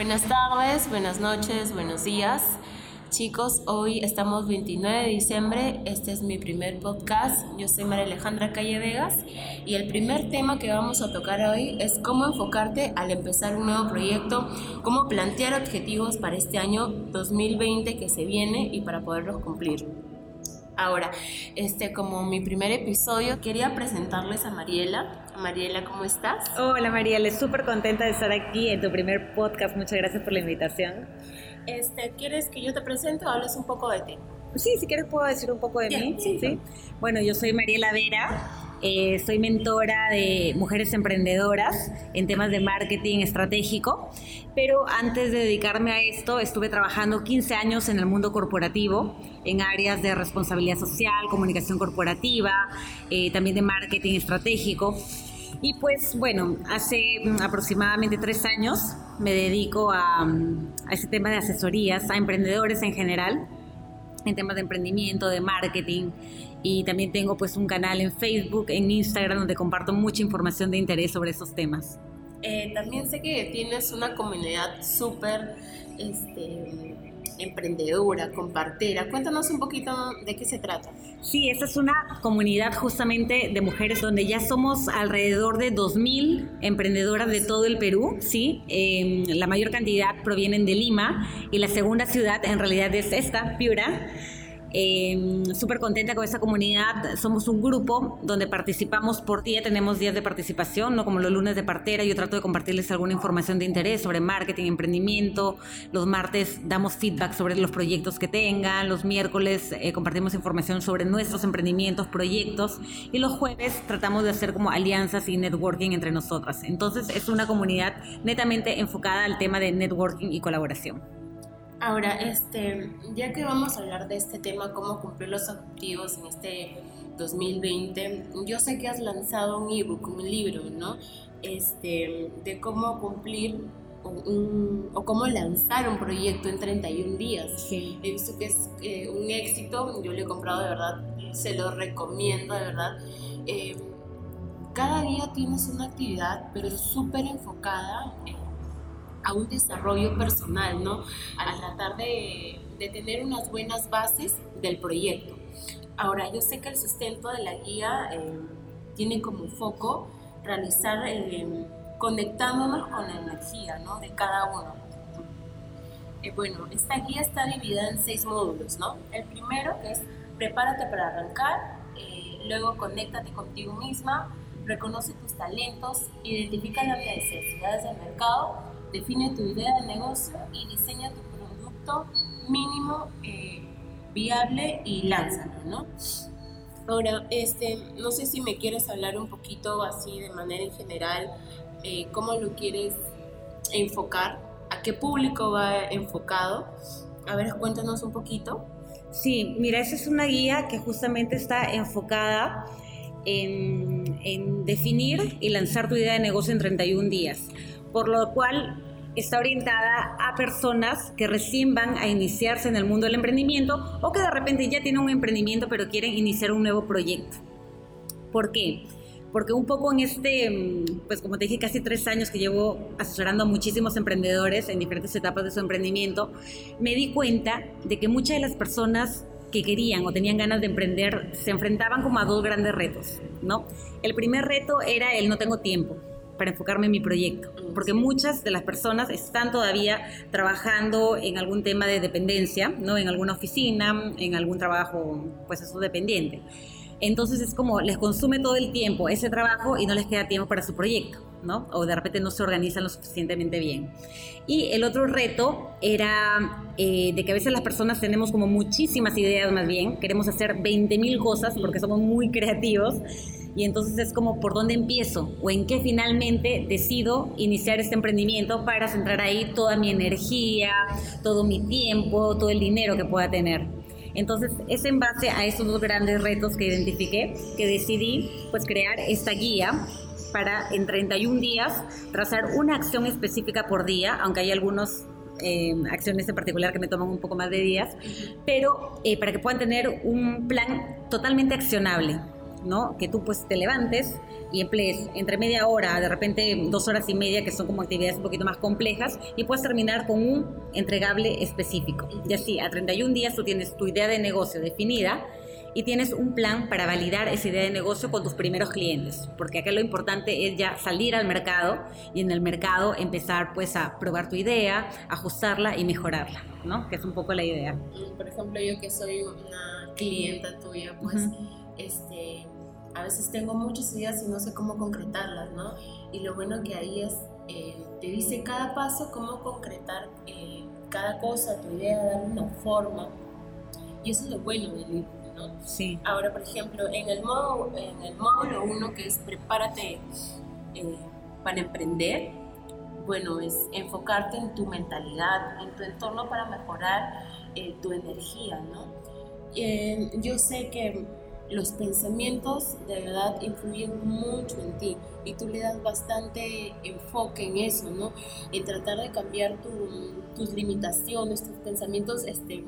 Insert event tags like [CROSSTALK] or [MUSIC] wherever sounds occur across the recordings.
Buenas tardes, buenas noches, buenos días. Chicos, hoy estamos 29 de diciembre, este es mi primer podcast, yo soy María Alejandra Calle Vegas y el primer tema que vamos a tocar hoy es cómo enfocarte al empezar un nuevo proyecto, cómo plantear objetivos para este año 2020 que se viene y para poderlos cumplir. Ahora, este como mi primer episodio, quería presentarles a Mariela. Mariela, ¿cómo estás? Hola Mariela, súper contenta de estar aquí en tu primer podcast. Muchas gracias por la invitación. Este, ¿Quieres que yo te presente o hables un poco de ti? Sí, si quieres puedo decir un poco de mí. Sí. Bueno, yo soy Mariela Vera, eh, soy mentora de mujeres emprendedoras en temas de marketing estratégico, pero antes de dedicarme a esto estuve trabajando 15 años en el mundo corporativo, en áreas de responsabilidad social, comunicación corporativa, eh, también de marketing estratégico. Y pues bueno, hace aproximadamente tres años me dedico a, a ese tema de asesorías a emprendedores en general, en temas de emprendimiento, de marketing. Y también tengo pues un canal en Facebook, en Instagram, donde comparto mucha información de interés sobre esos temas. Eh, también sé que tienes una comunidad súper este, emprendedora, compartera. Cuéntanos un poquito de qué se trata. Sí, esta es una comunidad justamente de mujeres donde ya somos alrededor de 2.000 emprendedoras de todo el Perú, ¿sí? Em, la mayor cantidad provienen de Lima y la segunda ciudad en realidad es esta, Piura. Eh, Súper contenta con esta comunidad. Somos un grupo donde participamos por día, tenemos días de participación, no como los lunes de partera. Yo trato de compartirles alguna información de interés sobre marketing, emprendimiento. Los martes damos feedback sobre los proyectos que tengan. Los miércoles eh, compartimos información sobre nuestros emprendimientos, proyectos. Y los jueves tratamos de hacer como alianzas y networking entre nosotras. Entonces es una comunidad netamente enfocada al tema de networking y colaboración. Ahora, este, ya que vamos a hablar de este tema, cómo cumplir los objetivos en este 2020, yo sé que has lanzado un ebook, un libro, ¿no? Este, de cómo cumplir un, o cómo lanzar un proyecto en 31 días. Sí. He visto que es eh, un éxito, yo lo he comprado de verdad, se lo recomiendo de verdad. Eh, cada día tienes una actividad, pero súper enfocada en a un desarrollo personal, ¿no? A tratar de, de, tener unas buenas bases del proyecto. Ahora, yo sé que el sustento de la guía eh, tiene como foco realizar, eh, conectándonos con la energía, ¿no? De cada uno. Eh, bueno, esta guía está dividida en seis módulos, ¿no? El primero es prepárate para arrancar, luego conéctate contigo misma, reconoce tus talentos, identifica las necesidades del mercado define tu idea de negocio y diseña tu producto mínimo eh, viable y lánzalo, ¿no? Ahora, este, no sé si me quieres hablar un poquito así de manera en general, eh, cómo lo quieres enfocar, a qué público va enfocado. A ver, cuéntanos un poquito. Sí, mira, esa es una guía que justamente está enfocada en, en definir y lanzar tu idea de negocio en 31 días por lo cual está orientada a personas que recién van a iniciarse en el mundo del emprendimiento o que de repente ya tienen un emprendimiento pero quieren iniciar un nuevo proyecto. ¿Por qué? Porque un poco en este, pues como te dije, casi tres años que llevo asesorando a muchísimos emprendedores en diferentes etapas de su emprendimiento, me di cuenta de que muchas de las personas que querían o tenían ganas de emprender se enfrentaban como a dos grandes retos, ¿no? El primer reto era el no tengo tiempo para enfocarme en mi proyecto, porque muchas de las personas están todavía trabajando en algún tema de dependencia, ¿no? En alguna oficina, en algún trabajo, pues eso dependiente. Entonces es como les consume todo el tiempo ese trabajo y no les queda tiempo para su proyecto, ¿no? O de repente no se organizan lo suficientemente bien. Y el otro reto era eh, de que a veces las personas tenemos como muchísimas ideas más bien, queremos hacer 20 mil cosas porque somos muy creativos y entonces es como por dónde empiezo o en qué finalmente decido iniciar este emprendimiento para centrar ahí toda mi energía, todo mi tiempo, todo el dinero que pueda tener. Entonces es en base a esos dos grandes retos que identifiqué que decidí pues crear esta guía para en 31 días trazar una acción específica por día, aunque hay algunos eh, acciones en particular que me toman un poco más de días, pero eh, para que puedan tener un plan totalmente accionable ¿no? Que tú pues te levantes y emplees entre media hora, de repente dos horas y media, que son como actividades un poquito más complejas, y puedes terminar con un entregable específico. Y así, a 31 días tú tienes tu idea de negocio definida y tienes un plan para validar esa idea de negocio con tus primeros clientes, porque acá lo importante es ya salir al mercado y en el mercado empezar pues a probar tu idea, ajustarla y mejorarla, ¿no? Que es un poco la idea. Por ejemplo, yo que soy una clienta tuya, pues este a veces tengo muchas ideas y no sé cómo concretarlas, ¿no? Y lo bueno que ahí es, eh, te dice cada paso cómo concretar eh, cada cosa, tu idea, darle una forma. Y eso es lo bueno del libro, ¿no? Sí. Ahora, por ejemplo, en el, modo, en el módulo 1, que es prepárate eh, para emprender, bueno, es enfocarte en tu mentalidad, en tu entorno para mejorar tu energía, ¿no? yo sé que los pensamientos de verdad influyen mucho en ti y tú le das bastante enfoque en eso, ¿no? En tratar de cambiar tus limitaciones, tus pensamientos este,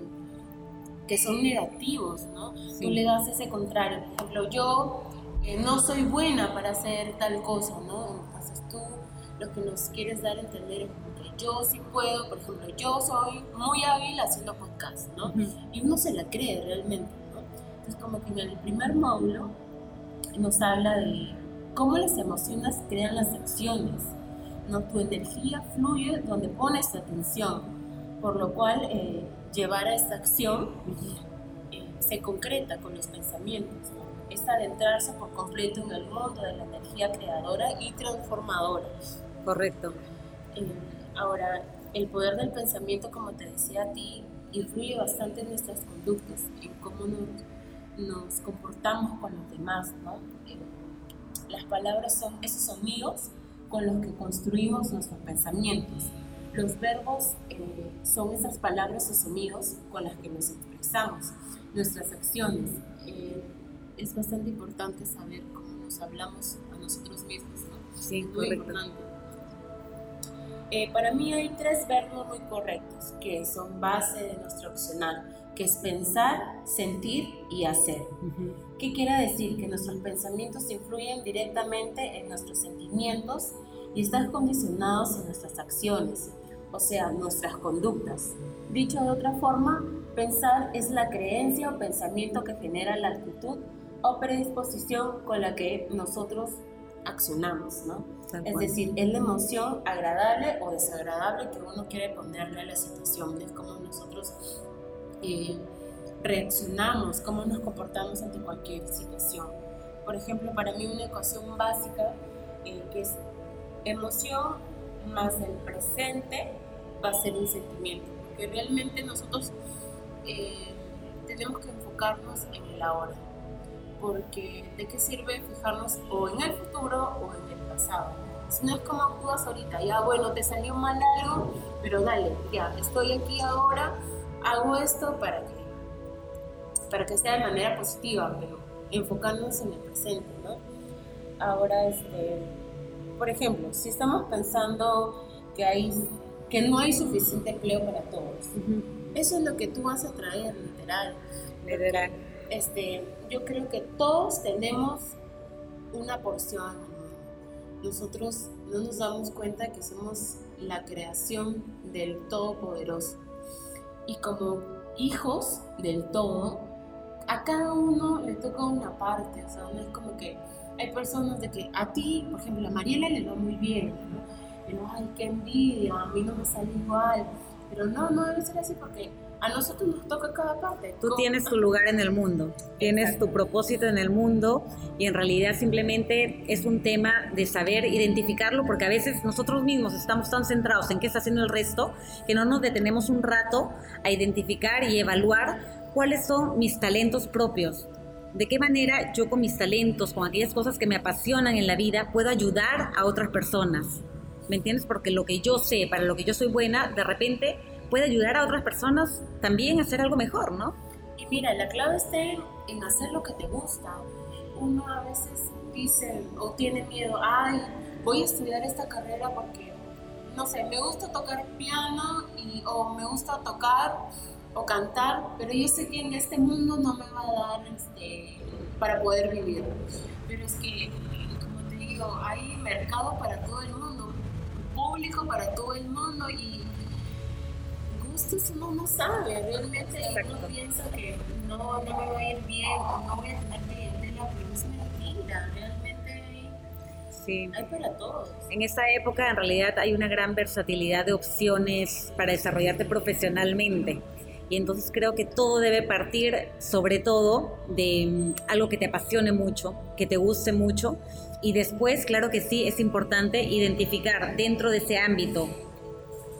que son negativos, ¿no? Tú le das ese contrario. Por ejemplo, yo eh, no soy buena para hacer tal cosa, ¿no? Entonces tú lo que nos quieres dar a entender es que yo sí puedo, por ejemplo, yo soy muy hábil haciendo podcast, ¿no? Y uno se la cree realmente es como que en el primer módulo nos habla de cómo las emociones crean las acciones. ¿no? Tu energía fluye donde pones tu atención, por lo cual eh, llevar a esta acción eh, se concreta con los pensamientos. Es adentrarse por completo en el mundo de la energía creadora y transformadora. Correcto. Eh, ahora, el poder del pensamiento, como te decía a ti, influye bastante en nuestras conductas, en cómo nos nos comportamos con los demás, ¿no? Eh, las palabras son esos sonidos con los que construimos nuestros pensamientos. Los verbos eh, son esas palabras o sonidos con las que nos expresamos, nuestras acciones. Eh, es bastante importante saber cómo nos hablamos a nosotros mismos, ¿no? Sí, muy importante. para mí hay tres verbos muy correctos que son base de nuestro opcional que es pensar, sentir y hacer. ¿Qué quiere decir? Que nuestros pensamientos influyen directamente en nuestros sentimientos y están condicionados en nuestras acciones, o sea, nuestras conductas. Dicho de otra forma, pensar es la creencia o pensamiento que genera la actitud o predisposición con la que nosotros accionamos, ¿no? Es decir, es la emoción agradable o desagradable que uno quiere ponerle a la situación, es como nosotros eh, reaccionamos, cómo nos comportamos ante cualquier situación. Por ejemplo, para mí una ecuación básica eh, que es emoción más el presente va a ser un sentimiento, porque realmente nosotros eh, tenemos que enfocarnos en el ahora, porque de qué sirve fijarnos o en el futuro o en el pasado. Si no es como actúas ahorita, ya bueno, te salió mal algo, pero dale, ya, estoy aquí ahora, hago esto para que, para que sea de manera positiva, pero enfocándonos en el presente, ¿no? Ahora, este, por ejemplo, si estamos pensando que, hay, que no hay suficiente empleo para todos, eso es lo que tú vas a traer, literal. Literal. Este, yo creo que todos tenemos una porción. Nosotros no nos damos cuenta que somos la creación del Todopoderoso y como hijos del todo, a cada uno le toca una parte, o sea, no es como que hay personas de que a ti, por ejemplo, a Mariela le va muy bien, ¿no? Pero, ay, qué envidia, a mí no me sale igual, pero no, no debe ser así porque a nosotros nos toca cada parte. Tú tienes tu lugar en el mundo, tienes tu propósito en el mundo y en realidad simplemente es un tema de saber identificarlo porque a veces nosotros mismos estamos tan centrados en qué está haciendo el resto que no nos detenemos un rato a identificar y evaluar cuáles son mis talentos propios. De qué manera yo con mis talentos, con aquellas cosas que me apasionan en la vida, puedo ayudar a otras personas. ¿Me entiendes? Porque lo que yo sé, para lo que yo soy buena, de repente puede ayudar a otras personas también a hacer algo mejor, ¿no? Y mira, la clave está en hacer lo que te gusta. Uno a veces dice o tiene miedo, ay, voy a estudiar esta carrera porque, no sé, me gusta tocar piano y, o me gusta tocar o cantar, pero yo sé que en este mundo no me va a dar este, para poder vivir. Pero es que, como te digo, hay mercado para todo el mundo, público para todo el mundo y gustos uno no sabe, realmente uno piensa que no, no me va a ir bien o no voy a tener clientela, pero es mentira, realmente sí. hay para todos. En esta época en realidad hay una gran versatilidad de opciones para desarrollarte profesionalmente. Y entonces creo que todo debe partir sobre todo de mm, algo que te apasione mucho, que te guste mucho. Y después, claro que sí, es importante identificar dentro de ese ámbito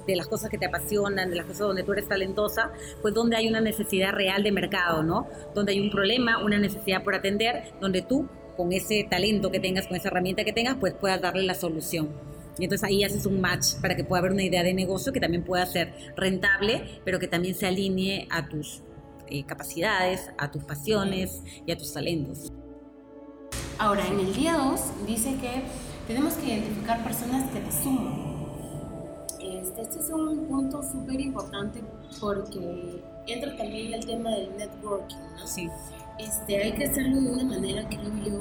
de las cosas que te apasionan, de las cosas donde tú eres talentosa, pues donde hay una necesidad real de mercado, ¿no? Donde hay un problema, una necesidad por atender, donde tú, con ese talento que tengas, con esa herramienta que tengas, pues puedas darle la solución. Y entonces ahí haces un match para que pueda haber una idea de negocio que también pueda ser rentable, pero que también se alinee a tus eh, capacidades, a tus pasiones y a tus talentos. Ahora, en el día 2 dice que tenemos que identificar personas que te suman este, este, es un punto súper importante porque entra también el tema del networking, ¿no? Sí. Este, hay que hacerlo de una manera, creo yo,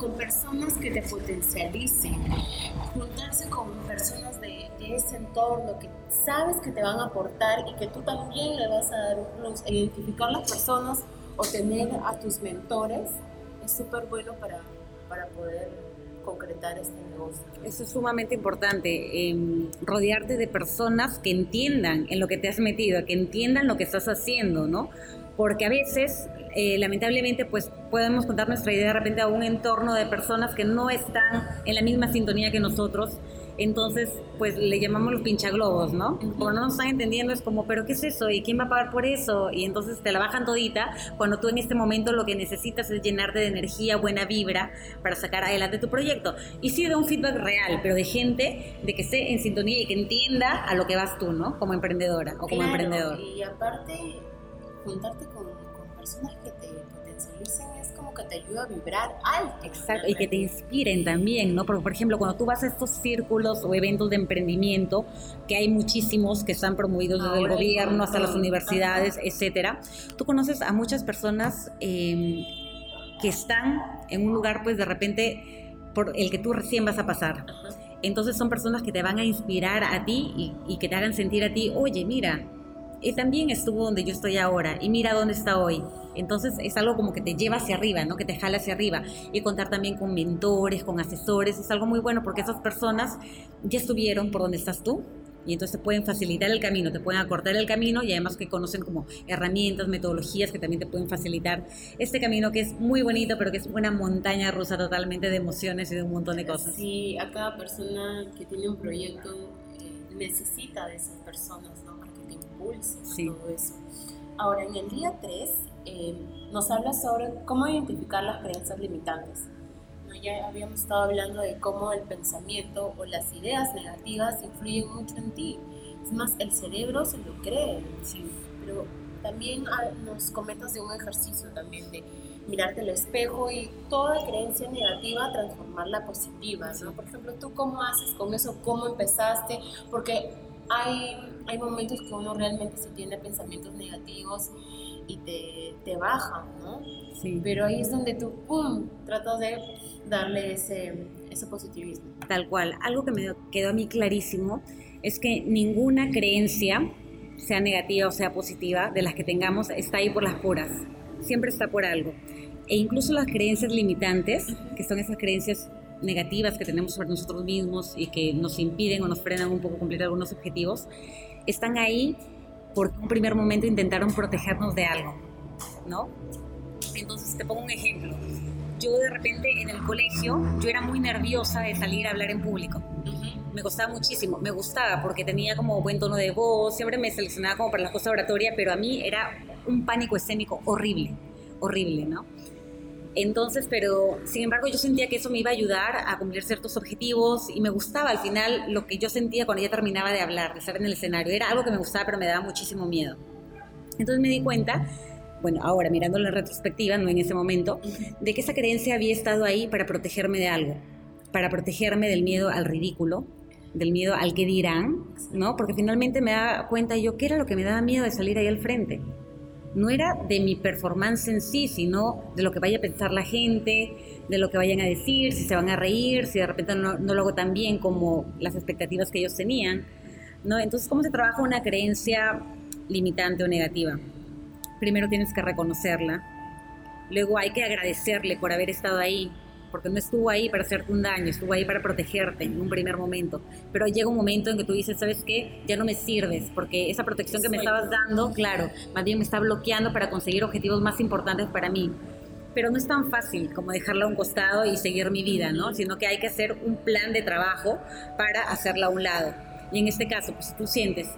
con personas que te potencialicen, juntarse con personas de, ese entorno que sabes que te van a aportar y que tú también le vas a dar un plus. Identificar las personas o tener a tus mentores es súper bueno para, para poder concretar este negocio. Eso es sumamente importante, em, rodearte de personas que entiendan en lo que te has metido, que entiendan lo que estás haciendo, ¿no? Porque a veces, eh, lamentablemente, pues podemos contar nuestra idea de repente a un entorno de personas que no están en la misma sintonía que nosotros entonces, pues le llamamos los pinchaglobos, ¿no? Como no nos están entendiendo, es como, ¿pero qué es eso? ¿Y quién va a pagar por eso? Y entonces te la bajan todita cuando tú en este momento lo que necesitas es llenarte de energía, buena vibra para sacar adelante tu proyecto. Y sí de un feedback real, pero de gente de que esté en sintonía y que entienda a lo que vas tú, ¿no? Como emprendedora o como emprendedor. Y aparte, juntarte con, con personas que te potencialicen que te ayuda a vibrar alto. Exacto, y que te inspiren también, ¿no? Porque, por ejemplo, cuando tú vas a estos círculos o eventos de emprendimiento, que hay muchísimos que están promovidos desde el gobierno hasta las universidades, etcétera, tú conoces a muchas personas em, que están en un lugar, pues de repente, por el que tú recién vas a pasar. Entonces son personas que te van a inspirar a ti y, y que te hagan sentir a ti, oye, mira, él también estuvo donde yo estoy ahora y mira dónde está hoy. Entonces es algo como que te lleva hacia arriba, ¿no? Que te jala hacia arriba. Y contar también con mentores, con asesores, es algo muy bueno porque esas personas ya estuvieron por donde estás tú y entonces te pueden facilitar el camino, te pueden acortar el camino y además que conocen como herramientas, metodologías que también te pueden facilitar este camino que es muy bonito, pero que es una montaña rusa totalmente de emociones y de un montón de cosas. Sí, a cada persona que tiene un proyecto eh, necesita de esas personas, te impulsen todo eso. Ahora, en el día 3 eh, nos habla sobre cómo identificar las creencias limitantes. ¿No? Ya habíamos estado hablando de cómo el pensamiento o las ideas negativas influyen mucho en ti. Es más, el cerebro se lo cree. Sí. Pero también ah, nos comentas de un ejercicio también de mirarte al espejo y toda creencia negativa transformarla positiva, ¿no? Por ejemplo, ¿tú cómo haces con eso? ¿Cómo empezaste? Porque hay, hay momentos que uno realmente se tiene pensamientos negativos y te, te bajan, ¿no? Sí. Pero ahí es donde tú, ¡pum!, tratas de darle ese, ese positivismo. Tal cual. Algo que me quedó a mí clarísimo es que ninguna creencia, sea negativa o sea positiva, de las que tengamos, está ahí por las puras. Siempre está por algo. E incluso las creencias limitantes, que son esas creencias negativas que tenemos sobre nosotros mismos y que nos impiden o nos frenan un poco cumplir algunos objetivos, están ahí porque en un primer momento intentaron protegernos de algo, ¿no? Entonces te pongo un ejemplo. Yo de repente en el colegio, yo era muy nerviosa de salir a hablar en público. Me costaba muchísimo, me gustaba porque tenía como buen tono de voz, siempre me seleccionaba como para las cosas oratorias, pero a mí era un pánico escénico horrible, horrible, ¿no? Entonces, pero sin embargo yo sentía que eso me iba a ayudar a cumplir ciertos objetivos y me gustaba al final lo que yo sentía cuando ya terminaba de hablar, de estar en el escenario. Era algo que me gustaba, pero me daba muchísimo miedo. Entonces me di cuenta, bueno, ahora mirándolo en retrospectiva, no en ese momento, de que esa creencia había estado ahí para protegerme de algo, para protegerme del miedo al ridículo, del miedo al que dirán, ¿no? Porque finalmente me daba cuenta yo qué era lo que me daba miedo de salir ahí al frente no era de mi performance en sí, sino de lo que vaya a pensar la gente, de lo que vayan a decir, si se van a reír, si de repente no, no lo hago tan bien como las expectativas que ellos tenían. ¿no? Entonces, ¿cómo se trabaja una creencia limitante o negativa? Primero tienes que reconocerla, luego hay que agradecerle por haber estado ahí, porque no estuvo ahí para hacerte un daño, estuvo ahí para protegerte en un primer momento. Pero llega un momento en que tú dices, ¿sabes qué? Ya no me sirves, porque esa protección que me estabas dando, claro, más bien me está bloqueando para conseguir objetivos más importantes para mí. Pero no es tan fácil como dejarla a un costado y seguir mi vida, ¿no? Sino que hay que hacer un plan de trabajo para hacerla a un lado. Y en este caso, pues si tú sientes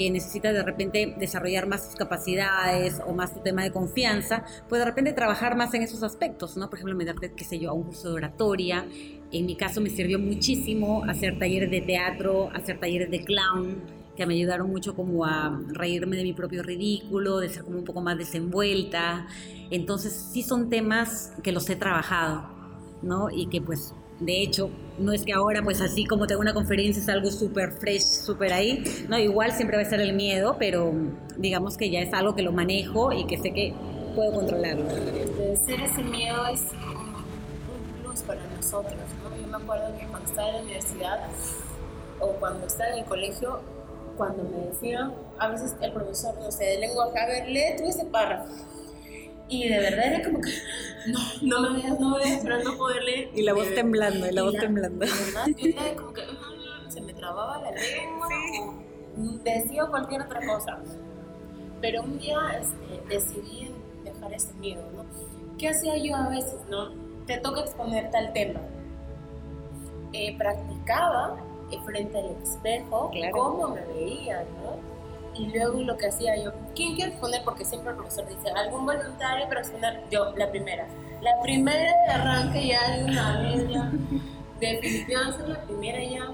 que necesitas de repente desarrollar más tus capacidades o más tu tema de confianza, pues de repente trabajar más en esos aspectos, ¿no? Por ejemplo, meterte, qué sé yo, a un curso de oratoria. En mi caso me sirvió muchísimo hacer talleres de teatro, hacer talleres de clown, que me ayudaron mucho como a reírme de mi propio ridículo, de ser como un poco más desenvuelta. Entonces sí son temas que los he trabajado, ¿no? Y que pues de hecho, no es que ahora, pues así como tengo una conferencia, es algo súper fresh, súper ahí. No, igual siempre va a ser el miedo, pero digamos que ya es algo que lo manejo y que sé que puedo controlarlo. Ser ese miedo es un plus para nosotros, ¿no? Yo me acuerdo que cuando estaba en la universidad o cuando estaba en el colegio, cuando me decían, a veces el profesor, no sé, de lenguaje, a ver, lee tú ese párrafo y de verdad era como que, no, no me veas, no me veas, pero no poder leer. Y la voz temblando, y la voz temblando. Verdad, yo era como que mm, se me trababa la lengua, decía cualquier otra cosa. Pero un día este, decidí dejar ese miedo, ¿no? ¿Qué hacía yo a veces, no? Te toca exponerte al tema. Eh, practicaba frente al espejo cómo me veía, ¿no? Y luego lo que hacía yo, ¿quién quiere exponer? Porque siempre el profesor dice, ¿algún voluntario para exponer? Yo, la primera. La primera de arranque ya de una vez ya, [LAUGHS] definitivamente la primera ya,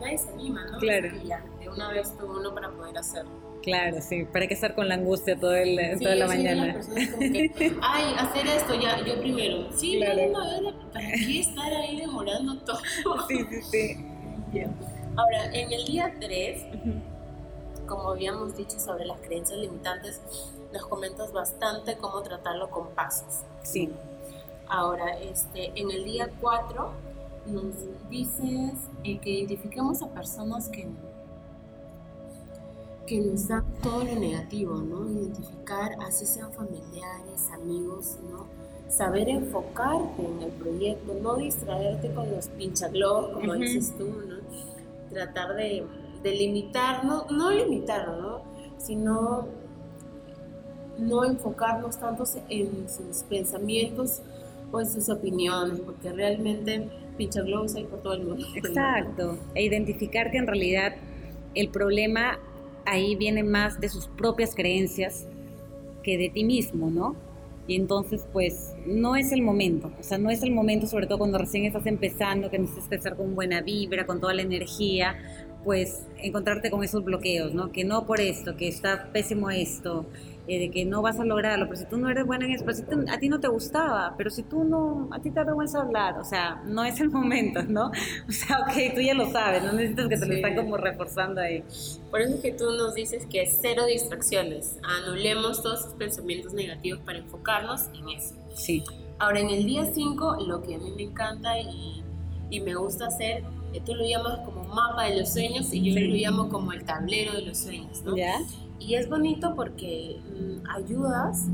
nadie se anima, ¿no? Claro. ya, de una vez tuvo uno para poder hacerlo. Claro, sí, para que estar con la angustia todo el, sí, toda la mañana. Que, [LAUGHS] Ay, hacer esto ya, yo primero. Sí, claro. una ¿para qué estar ahí demorando todo? Sí, sí, sí. [LAUGHS] Ahora, en el día 3, como habíamos dicho sobre las creencias limitantes, nos comentas bastante cómo tratarlo con pasos. Sí. Ahora, este, en el día 4 nos dices eh, que identifiquemos a personas que, que nos dan todo lo negativo, ¿no? Identificar, así sean familiares, amigos, ¿no? Saber enfocarte en el proyecto, no distraerte con los pinchaglobos, como dices tú, ¿no? Tratar de de no, ¿no? sino no enfocarnos tanto en sus pensamientos o en sus opiniones, porque realmente pincha globos hay por todo el mundo. Exacto, e identificar que en realidad el problema ahí viene más de sus propias creencias que de ti mismo, ¿no? Y entonces, pues, no es el momento. O sea, no es el momento, sobre todo cuando recién estás empezando, que necesitas estar con buena vibra, con toda la energía, pues encontrarte con esos bloqueos, ¿no? Que no por esto, que está pésimo esto, eh, de que no vas a lograrlo, pero si tú no eres buena en eso, pero si a ti no te gustaba, pero si tú no, a ti te da vergüenza hablar, o sea, no es el [LAUGHS] momento, ¿no? O sea, ok, tú ya lo sabes, no necesitas que te lo están como reforzando ahí. Por eso es que tú nos dices que cero distracciones, anulemos todos esos pensamientos negativos para enfocarnos en eso. Sí. Ahora, en el día 5, lo que a mí me encanta y, y me gusta hacer tú lo llamas como mapa de los sueños y yo lo llamo como el tablero de los sueños, ¿no? Y es bonito porque mm, ayudas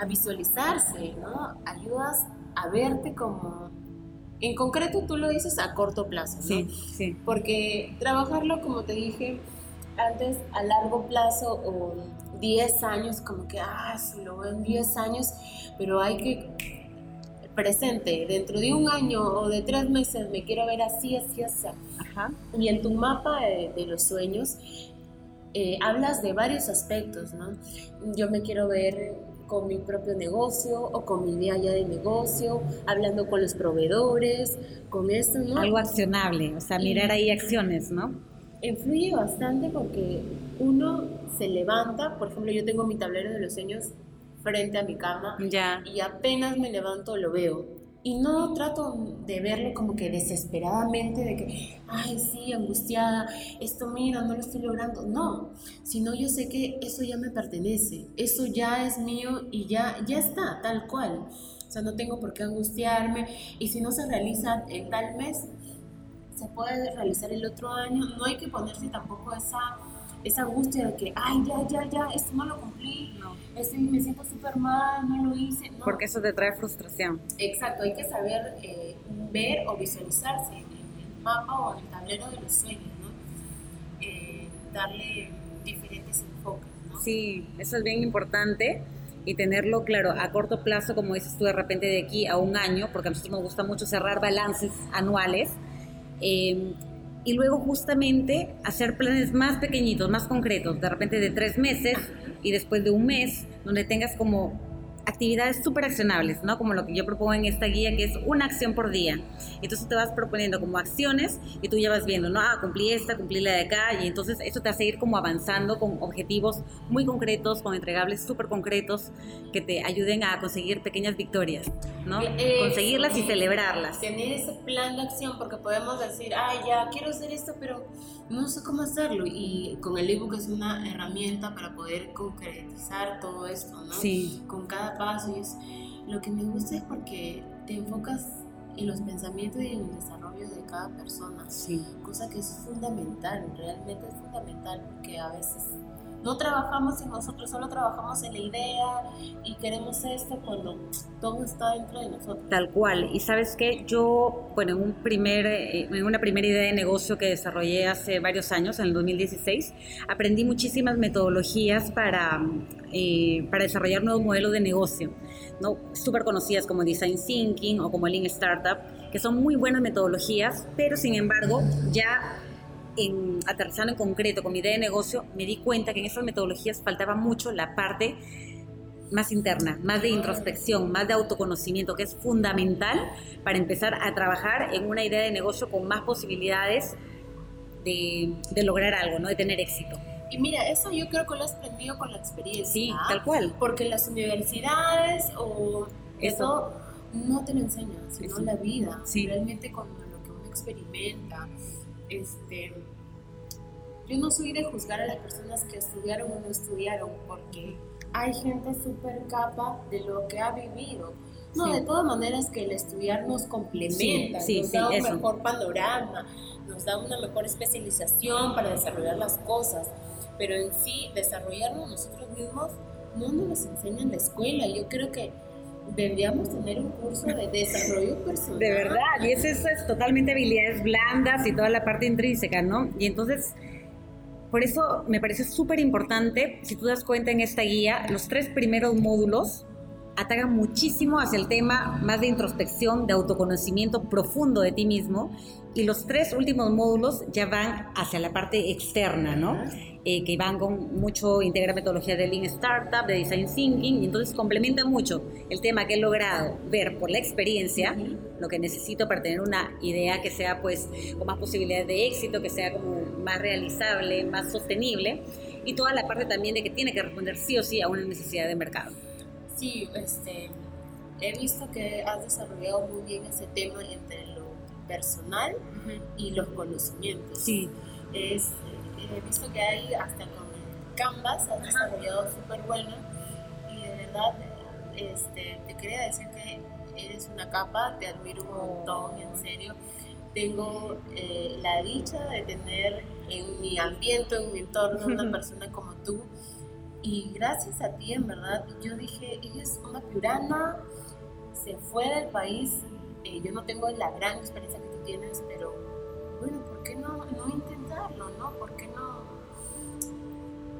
a visualizarse, ¿no? Ayudas a verte como... En concreto tú lo dices a corto plazo, ¿no? Sí, sí. Porque trabajarlo, como te dije antes, a largo plazo o 10 años, como que, ah, si lo veo en 10 años, pero hay que presente, dentro de un año o de tres meses me quiero ver así, así, así. Ajá. Y en tu mapa de, los sueños eh, hablas de varios aspectos, ¿no? Yo me quiero ver con mi propio negocio o con mi idea ya de negocio, hablando con los proveedores, con esto, ¿no? Algo accionable, o sea, mirar ahí acciones, ¿no? Influye bastante porque uno se levanta, por ejemplo, yo tengo mi tablero de los sueños frente a mi cama ya. y apenas me levanto lo veo. Y no trato de verlo como que desesperadamente, de que, ay, sí, angustiada, esto mira, no lo estoy logrando. No, sino yo sé que eso ya me pertenece, eso ya es mío y ya, ya está, tal cual. O sea, no tengo por qué angustiarme. Y si no se realiza en tal mes, se puede realizar el otro año. No hay que ponerse tampoco esa esa angustia de que, ay, ya, ya, ya, esto no lo cumplí, no. Esto, me siento súper mal, no lo hice. No. Porque eso te trae frustración. Exacto, hay que saber eh, ver o visualizarse en el mapa o en el tablero de los sueños, ¿no? Eh, darle diferentes enfoques, ¿no? Sí, eso es bien importante y tenerlo claro a corto plazo, como dices tú, de repente de aquí a un año, porque a nosotros nos gusta mucho cerrar balances anuales. Eh, y luego justamente hacer planes más pequeñitos, más concretos, de repente de tres meses y después de un mes, donde tengas como actividades súper accionables, ¿no? Como lo que yo propongo en esta guía, que es una acción por día. Entonces te vas proponiendo como acciones y tú ya vas viendo, ¿no? Ah, cumplí esta, cumplí la de acá, y entonces eso te hace ir como avanzando con objetivos muy concretos, con entregables súper concretos que te ayuden a conseguir pequeñas victorias, ¿no? Conseguirlas y celebrarlas. Tener ese plan de acción, porque podemos decir, ah, ya quiero hacer esto, pero no sé cómo hacerlo. Y con el ebook es una herramienta para poder concretizar todo esto, ¿no? Sí. Con cada paso. Y es, lo que me gusta es porque te enfocas en los pensamientos y en el desarrollo de cada persona. Sí. Cosa que es fundamental, realmente es fundamental, porque a veces no trabajamos en nosotros, solo trabajamos en la idea y queremos esto cuando todo está dentro de nosotros. Tal cual. Y sabes qué, yo, bueno, en, un primer, eh, en una primera idea de negocio que desarrollé hace varios años, en el 2016, aprendí muchísimas metodologías para, eh, para desarrollar nuevos modelos de negocio, ¿no? súper conocidas como Design Thinking o como Lean Startup, que son muy buenas metodologías, pero sin embargo ya en, aterrizando en concreto con mi idea de negocio, me di cuenta que en esas metodologías faltaba mucho la parte más interna, más de introspección, más de autoconocimiento, que es fundamental para empezar a trabajar en una idea de negocio con más posibilidades de, de lograr algo, ¿no? de tener éxito. Y mira, eso yo creo que lo has aprendido con la experiencia. Sí, tal cual. Porque las universidades o eso, no te lo enseñan, sino la vida. Sí. Realmente con lo que uno experimenta, este, yo no soy de juzgar a las personas que estudiaron o no estudiaron, porque hay gente súper capa de lo que ha vivido. No, de todas maneras que el estudiar nos complementa, nos da un mejor panorama, nos da una mejor especialización para desarrollar las cosas, pero en sí desarrollarnos nosotros mismos no nos enseñan en la escuela. Yo creo que deberíamos tener un curso de desarrollo personal. De verdad, y eso, es totalmente habilidades blandas y toda la parte intrínseca, ¿no? Y entonces, por eso me parece súper importante, si tú das cuenta en esta guía, los tres primeros módulos atacan muchísimo hacia el tema más de introspección, de autoconocimiento profundo de ti mismo, y los tres últimos módulos ya van hacia la parte externa, ¿no? Eh, que van con mucho, integra metodología de Lean Startup, de Design Thinking, y entonces complementa mucho el tema que he logrado ver por la experiencia, lo que necesito para tener una idea que sea pues con más posibilidades de éxito, que sea como más realizable, más sostenible, y toda la parte también de que tiene que responder sí o sí a una necesidad de mercado. Sí, este, he visto que has desarrollado muy bien ese tema entre lo personal y los conocimientos. Sí. Es, he visto que hay hasta con Canvas, has desarrollado súper bueno y de verdad este, te quería decir que eres una capa, te admiro un montón, en serio. Tengo eh, la dicha de tener en mi ambiente, en mi entorno, una [LAUGHS] persona como tú. Y gracias a ti, en verdad, yo dije, ella es una piurana, se fue del país. Eh, yo no tengo la gran experiencia que tú tienes, pero bueno, ¿por qué no, no intentarlo, no? ¿Por qué no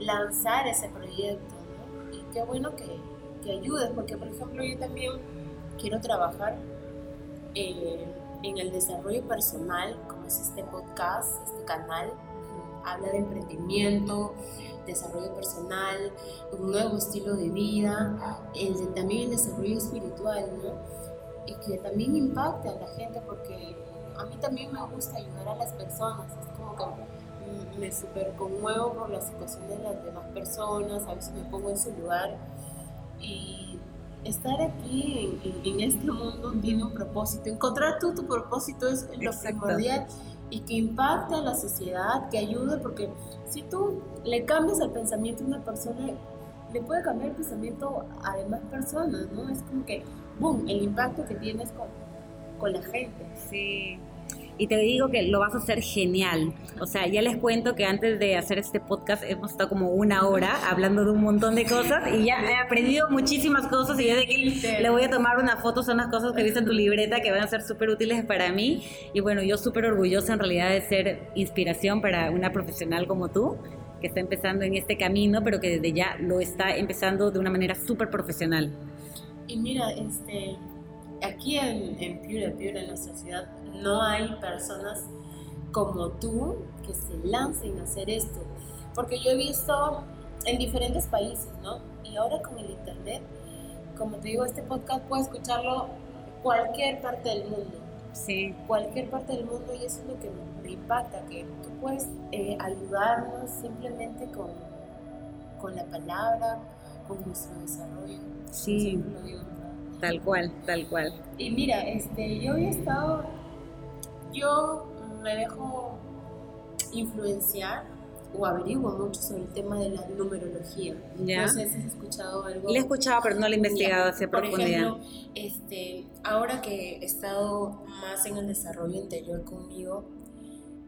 lanzar ese proyecto, no? Y qué bueno que, que ayudes, porque por ejemplo yo también quiero trabajar eh, en el desarrollo personal, como es este podcast, este canal, habla de emprendimiento, desarrollo personal, un nuevo estilo de vida, el también el desarrollo espiritual, ¿no? Y que también impacte a la gente porque a mí también me gusta ayudar a las personas, es como que me super conmuevo por la situación de las demás personas, a veces me pongo en su lugar y estar aquí en, este mundo tiene un propósito. Encontrar tú tu propósito es lo primordial y que impacte a la sociedad, que ayude, porque si tú le cambias el pensamiento a una persona, le puede cambiar el pensamiento a demás personas, ¿no? Es como que, boom, el impacto que tienes con, con la gente. Sí y te digo que lo vas a hacer genial. O sea, ya les cuento que antes de hacer este podcast hemos estado como una hora hablando de un montón de cosas y ya he aprendido muchísimas cosas y yo de que le voy a tomar una foto, son las cosas que viste en tu libreta que van a ser súper útiles para mí. Y bueno, yo súper orgullosa en realidad de ser inspiración para una profesional como tú que está empezando en este camino, pero que desde ya lo está empezando de una manera súper profesional. Y mira, este, aquí en, en Piura, Piura, en nuestra ciudad, no hay personas como tú que se lancen a hacer esto. Porque yo he visto en diferentes países, ¿no? Y ahora con el Internet, como te digo, este podcast puede escucharlo cualquier parte del mundo. Sí. Cualquier parte del mundo y eso es lo que me, impacta, que tú puedes eh, ayudarnos simplemente con, con la palabra, con nuestro desarrollo. Sí. Tal cual, tal cual. Y mira, este, yo había estado yo me dejo influenciar o averiguo mucho sobre el tema de la numerología. No sé si has escuchado algo. Le he escuchado, pero no lo he investigado hacia profundidad. Por ejemplo, este, ahora que he estado más en el desarrollo interior conmigo,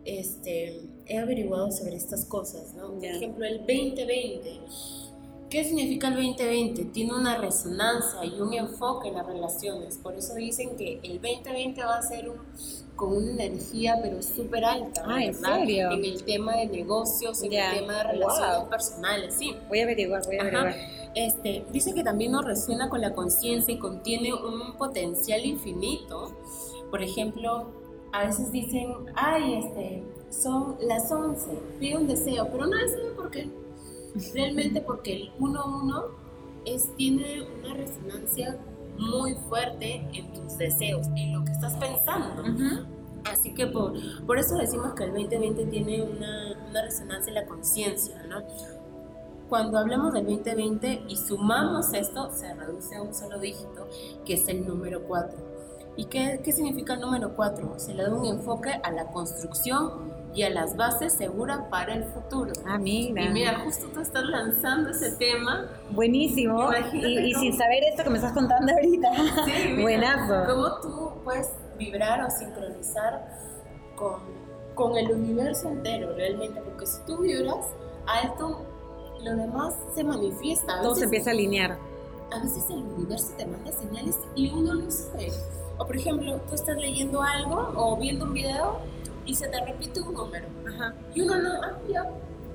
este, he averiguado sobre estas cosas, ¿no? Por ejemplo, el 2020 ¿Qué significa el 2020? Tiene una resonancia y un enfoque en las relaciones. Por eso dicen que el 2020 va a ser un, con una energía pero súper alta. Ah, ¿en serio? En el tema de negocios, en el tema de relaciones personales, sí. Voy a averiguar, voy a averiguar. Este, dice que también nos resuena con la conciencia y contiene un potencial infinito. Por ejemplo, a veces dicen, ay, este, son las 11, pide un deseo, pero no deseo porque realmente porque el 1-1 es, tiene una resonancia muy fuerte en tus deseos, en lo que estás pensando. Así que por, por, eso decimos que el 2020 tiene una, una resonancia en la conciencia, ¿no? Cuando hablamos del 2020 y sumamos esto, se reduce a un solo dígito, que es el número 4. ¿Y qué, qué significa el número 4? Se le da un enfoque a la construcción y a las bases seguras para el futuro. Ah, mira. Y mira, justo tú estás lanzando ese tema. Buenísimo. Y, sin saber esto que me estás contando ahorita. Sí, Buenazo. ¿Cómo tú puedes vibrar o sincronizar con, con el universo entero realmente? Porque si tú vibras alto, lo demás se manifiesta. Todo se empieza a alinear. A veces el universo te manda señales y uno no sabe. O por ejemplo, tú estás leyendo algo o viendo un video y se te repite un número. Y uno no, ah, ya,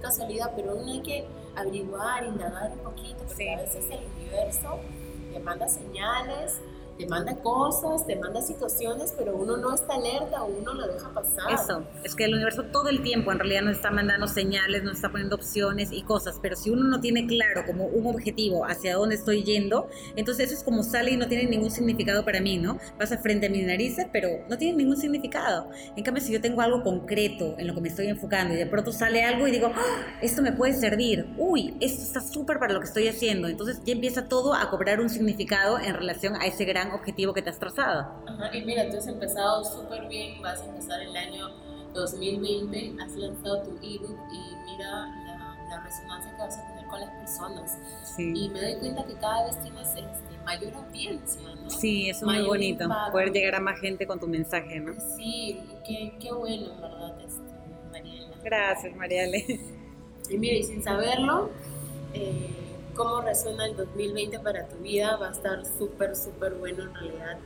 casualidad, pero uno hay que averiguar, indagar un poquito, porque a veces el universo te manda señales te manda cosas, te manda situaciones, pero uno no está alerta uno lo deja pasar. Eso, es que el universo todo el tiempo en realidad nos está mandando señales, nos está poniendo opciones y cosas, pero si uno no tiene claro como un objetivo hacia dónde estoy yendo, entonces eso es como sale y no tiene ningún significado para mí, ¿no? Pasa frente a mis narices, pero no tiene ningún significado. En cambio, si yo tengo algo concreto en lo que me estoy enfocando y de pronto sale algo y digo, ¡Ah! esto me puede servir, uy, esto está súper para lo que estoy haciendo, entonces ya empieza todo a cobrar un significado en relación a ese gran objetivo que te has trazado. Ajá, y mira, tú has empezado súper bien, vas a empezar el año 2020, has lanzado tu ebook y mira la, resonancia que vas a tener con las personas. Sí. Y me doy cuenta que cada vez tienes este, mayor audiencia, ¿no? Sí, eso es muy bonito, poder llegar a más gente con tu mensaje, ¿no? Sí, qué, qué bueno, verdad, este, Mariela. Gracias, Mariale. Y mira, y sin saberlo, eh, cómo resuena el 2020 para tu vida va a estar súper, súper bueno en realidad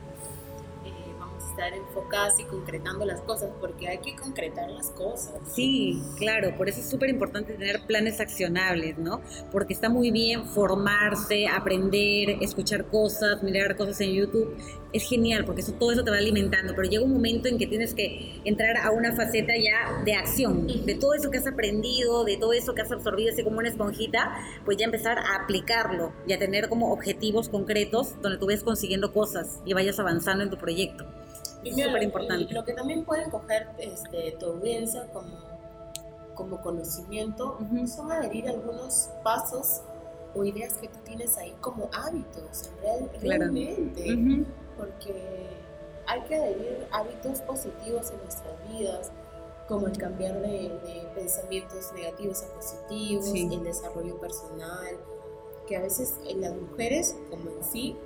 estar enfocadas y concretando las cosas, porque hay que concretar las cosas. Sí, claro, por eso es súper importante tener planes accionables, ¿no? Porque está muy bien formarse, aprender, escuchar cosas, mirar cosas en YouTube. Es genial, porque eso, todo eso te va alimentando, pero llega un momento en que tienes que entrar a una faceta ya de acción, de todo eso que has aprendido, de todo eso que has absorbido así como una esponjita, pues ya empezar a aplicarlo y a tener como objetivos concretos donde tú ves consiguiendo cosas y vayas avanzando en tu proyecto. Súper importante. Lo que también pueden coger este, tu audiencia como, como conocimiento son adherir algunos pasos o ideas que tú tienes ahí como hábitos, real, realmente. Porque hay que adherir hábitos positivos en nuestras vidas, como el cambiar de, pensamientos negativos a positivos, el desarrollo personal, que a veces en las mujeres, como en sí,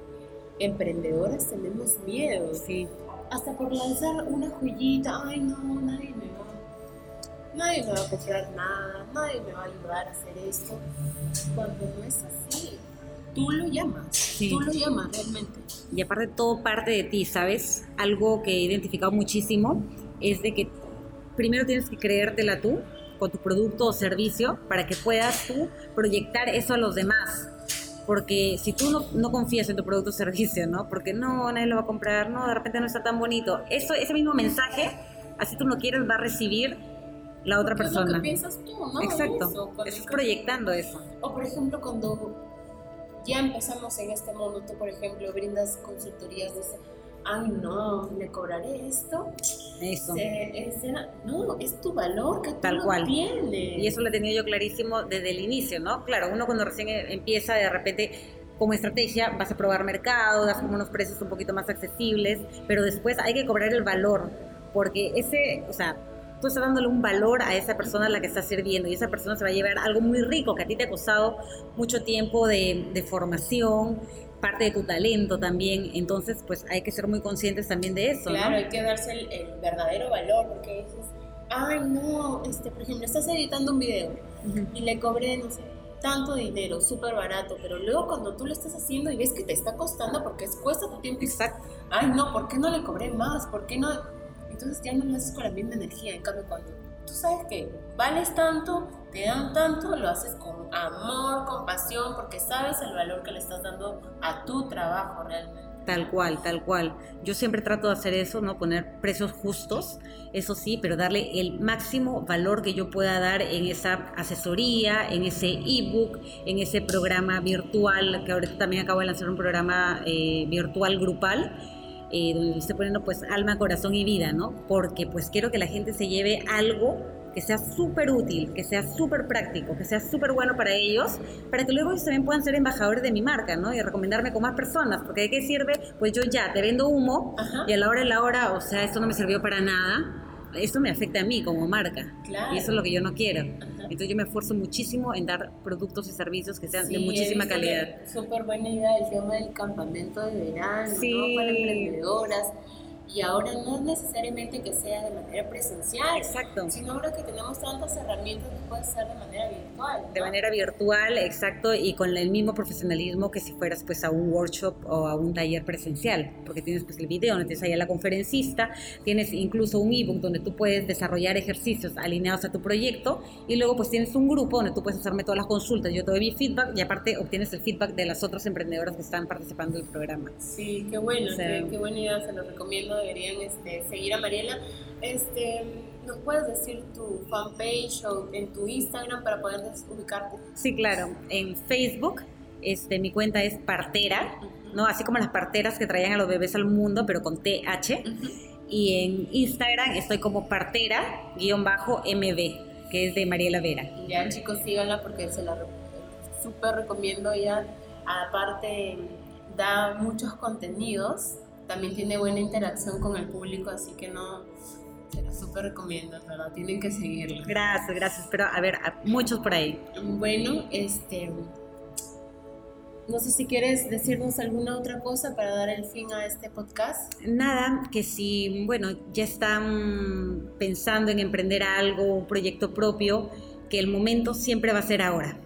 emprendedoras, tenemos miedo. Sí. Hasta por lanzar una joyita, ay no, nadie me va, nadie me va a comprar nada, nadie me va a ayudar a hacer esto. Cuando no es así, tú lo llamas, tú lo llamas realmente. Y aparte todo parte de ti, ¿sabes? Algo que he identificado muchísimo es de que primero tienes que creértela tú con tu producto o servicio para que puedas tú proyectar eso a los demás. Porque si tú no, no confías en tu producto o servicio, ¿no? Porque no, nadie lo va a comprar, no, de repente no está tan bonito. Eso, ese mismo mensaje, así tú no quieres, va a recibir la otra persona. Es lo que piensas tú, ¿no? Exacto. Estás proyectando eso. O por ejemplo, cuando ya empezamos en este mundo, tú por ejemplo brindas consultorías de ay no, le cobraré esto. Eso. no, es tu valor que tú Tal cual. tienes. Y eso lo he tenido yo clarísimo desde el inicio, ¿no? Claro, uno cuando recién empieza de repente como estrategia vas a probar mercado, das como unos precios un poquito más accesibles, pero después hay que cobrar el valor, porque ese, o sea, tú estás dándole un valor a esa persona a la que estás sirviendo y esa persona se va a llevar algo muy rico que a ti te ha costado mucho tiempo de, de formación, parte de tu talento también, entonces pues hay que ser muy conscientes también de eso. Claro, hay que darse el, verdadero valor, porque dices, ay no, este, por ejemplo, estás editando un video y le cobré, no sé, tanto dinero, súper barato, pero luego cuando tú lo estás haciendo y ves que te está costando porque es, cuesta tu tiempo, Exacto. ay no, ¿por qué no le cobré más? ¿Por qué no? Entonces ya no lo haces con la misma energía, en cambio cuando tú sabes que vales tanto, te dan tanto, lo haces con amor, con pasión, porque sabes el valor que le estás dando a tu trabajo realmente. Tal cual, tal cual. Yo siempre trato de hacer eso, ¿no? Poner precios justos, eso sí, pero darle el máximo valor que yo pueda dar en esa asesoría, en ese ebook, en ese programa virtual, que ahorita también acabo de lanzar un programa eh, virtual grupal. Eh, donde estoy poniendo pues alma, corazón y vida, ¿no? Porque pues quiero que la gente se lleve algo que sea súper útil, que sea súper práctico, que sea súper bueno para ellos, para que luego ellos también puedan ser embajadores de mi marca, ¿no? Y recomendarme con más personas, porque ¿de qué sirve? Pues yo ya te vendo humo y a la hora de la hora, o sea, esto no me sirvió para nada, esto me afecta a mí como marca. Y eso es lo que yo no quiero. Entonces yo me esfuerzo muchísimo en dar productos y servicios que sean de muchísima calidad. Súper buena idea el tema del campamento de verano, ¿no? Para emprendedoras y ahora no es necesariamente que sea de manera presencial, exacto. sino ahora que tenemos tantas herramientas que puede ser de manera virtual. De manera virtual, exacto, y con el mismo profesionalismo que si fueras pues a un workshop o a un taller presencial, porque tienes pues el video, donde tienes ahí a la conferencista, tienes incluso un ebook donde tú puedes desarrollar ejercicios alineados a tu proyecto y luego pues tienes un grupo donde tú puedes hacerme todas las consultas, yo te doy mi feedback y aparte obtienes el feedback de las otras emprendedoras que están participando del programa. Sí, qué bueno, qué, qué buena idea, se lo recomiendo deberían este, seguir a Mariela. Este, ¿Nos puedes decir tu fanpage o en tu Instagram para poder ubicarte? Sí, claro. En Facebook, este, mi cuenta es Partera, ¿no? Así como las parteras que traían a los bebés al mundo, pero con TH. Y en Instagram estoy como partera-mb, que es de Mariela Vera. Ya, chicos, síganla porque se la súper recomiendo. Ella, aparte, da muchos contenidos también tiene buena interacción con el público, así que no, se lo súper recomiendo, ¿verdad? Tienen que seguirlo. Gracias, gracias, pero a ver, muchos por ahí. Bueno, este, no sé si quieres decirnos alguna otra cosa para dar el fin a este podcast. Nada, que si, bueno, ya están pensando en emprender algo, un proyecto propio, que el momento siempre va a ser ahora.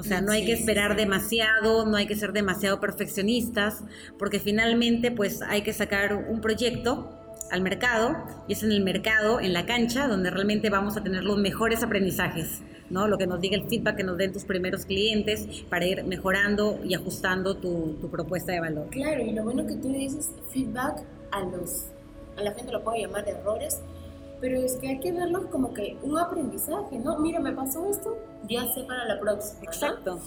O sea, no hay que esperar demasiado, no hay que ser demasiado perfeccionistas, porque finalmente pues hay que sacar un proyecto al mercado y es en el mercado, en la cancha, donde realmente vamos a tener los mejores aprendizajes, ¿no? Lo que nos diga el feedback que nos den tus primeros clientes para ir mejorando y ajustando tu, tu propuesta de valor. Claro, y lo bueno que tú dices feedback a los, a la gente lo puede llamar errores, pero es que hay que verlo como que un aprendizaje, ¿no? Mira, me pasó esto, ya sé para la próxima. Exacto.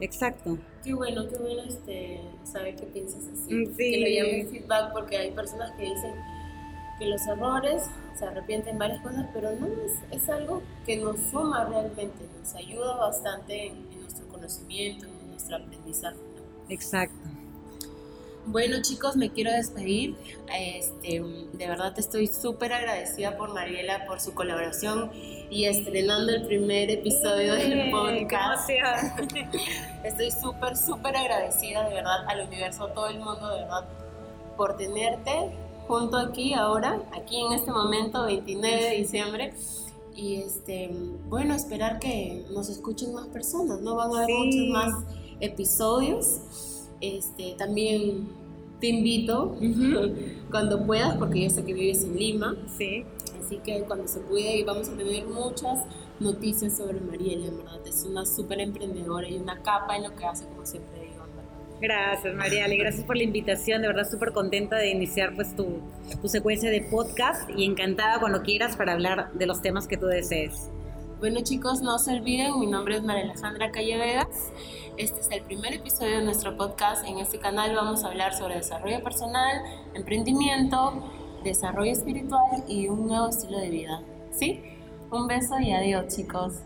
Exacto. Qué bueno, qué bueno este, saber que piensas así. Mm, que lo llamen feedback porque hay personas que dicen que los errores se arrepienten varias cosas, pero no, es, es algo que nos suma realmente, nos ayuda bastante en, nuestro conocimiento, en nuestro aprendizaje. Exacto. Bueno chicos, me quiero despedir. Este, de verdad estoy súper agradecida por Mariela, por su colaboración y estrenando el primer episodio del podcast. [LAUGHS] Estoy súper, súper agradecida de verdad al universo, a todo el mundo de verdad, por tenerte junto aquí ahora, aquí en este momento, 29 de diciembre. Y este, bueno, esperar que nos escuchen más personas, ¿no? Van a haber muchos más episodios. Este, también te invito [LAUGHS] cuando puedas, porque yo sé que vives en Lima. Sí. Así que cuando se puede, vamos a tener muchas noticias sobre Mariela, en verdad. Es una súper emprendedora y una capa en lo que hace, como siempre digo. Gracias, Mariale. Gracias por la invitación. De verdad, súper contenta de iniciar pues, tu, tu secuencia de podcast y encantada cuando quieras para hablar de los temas que tú desees. Bueno, chicos, no se olviden. Mi nombre es María Alejandra Calle Vegas. Este es el primer episodio de nuestro podcast. En este canal vamos a hablar sobre desarrollo personal, emprendimiento, desarrollo espiritual y un nuevo estilo de vida. ¿Sí? Un beso y adiós, chicos.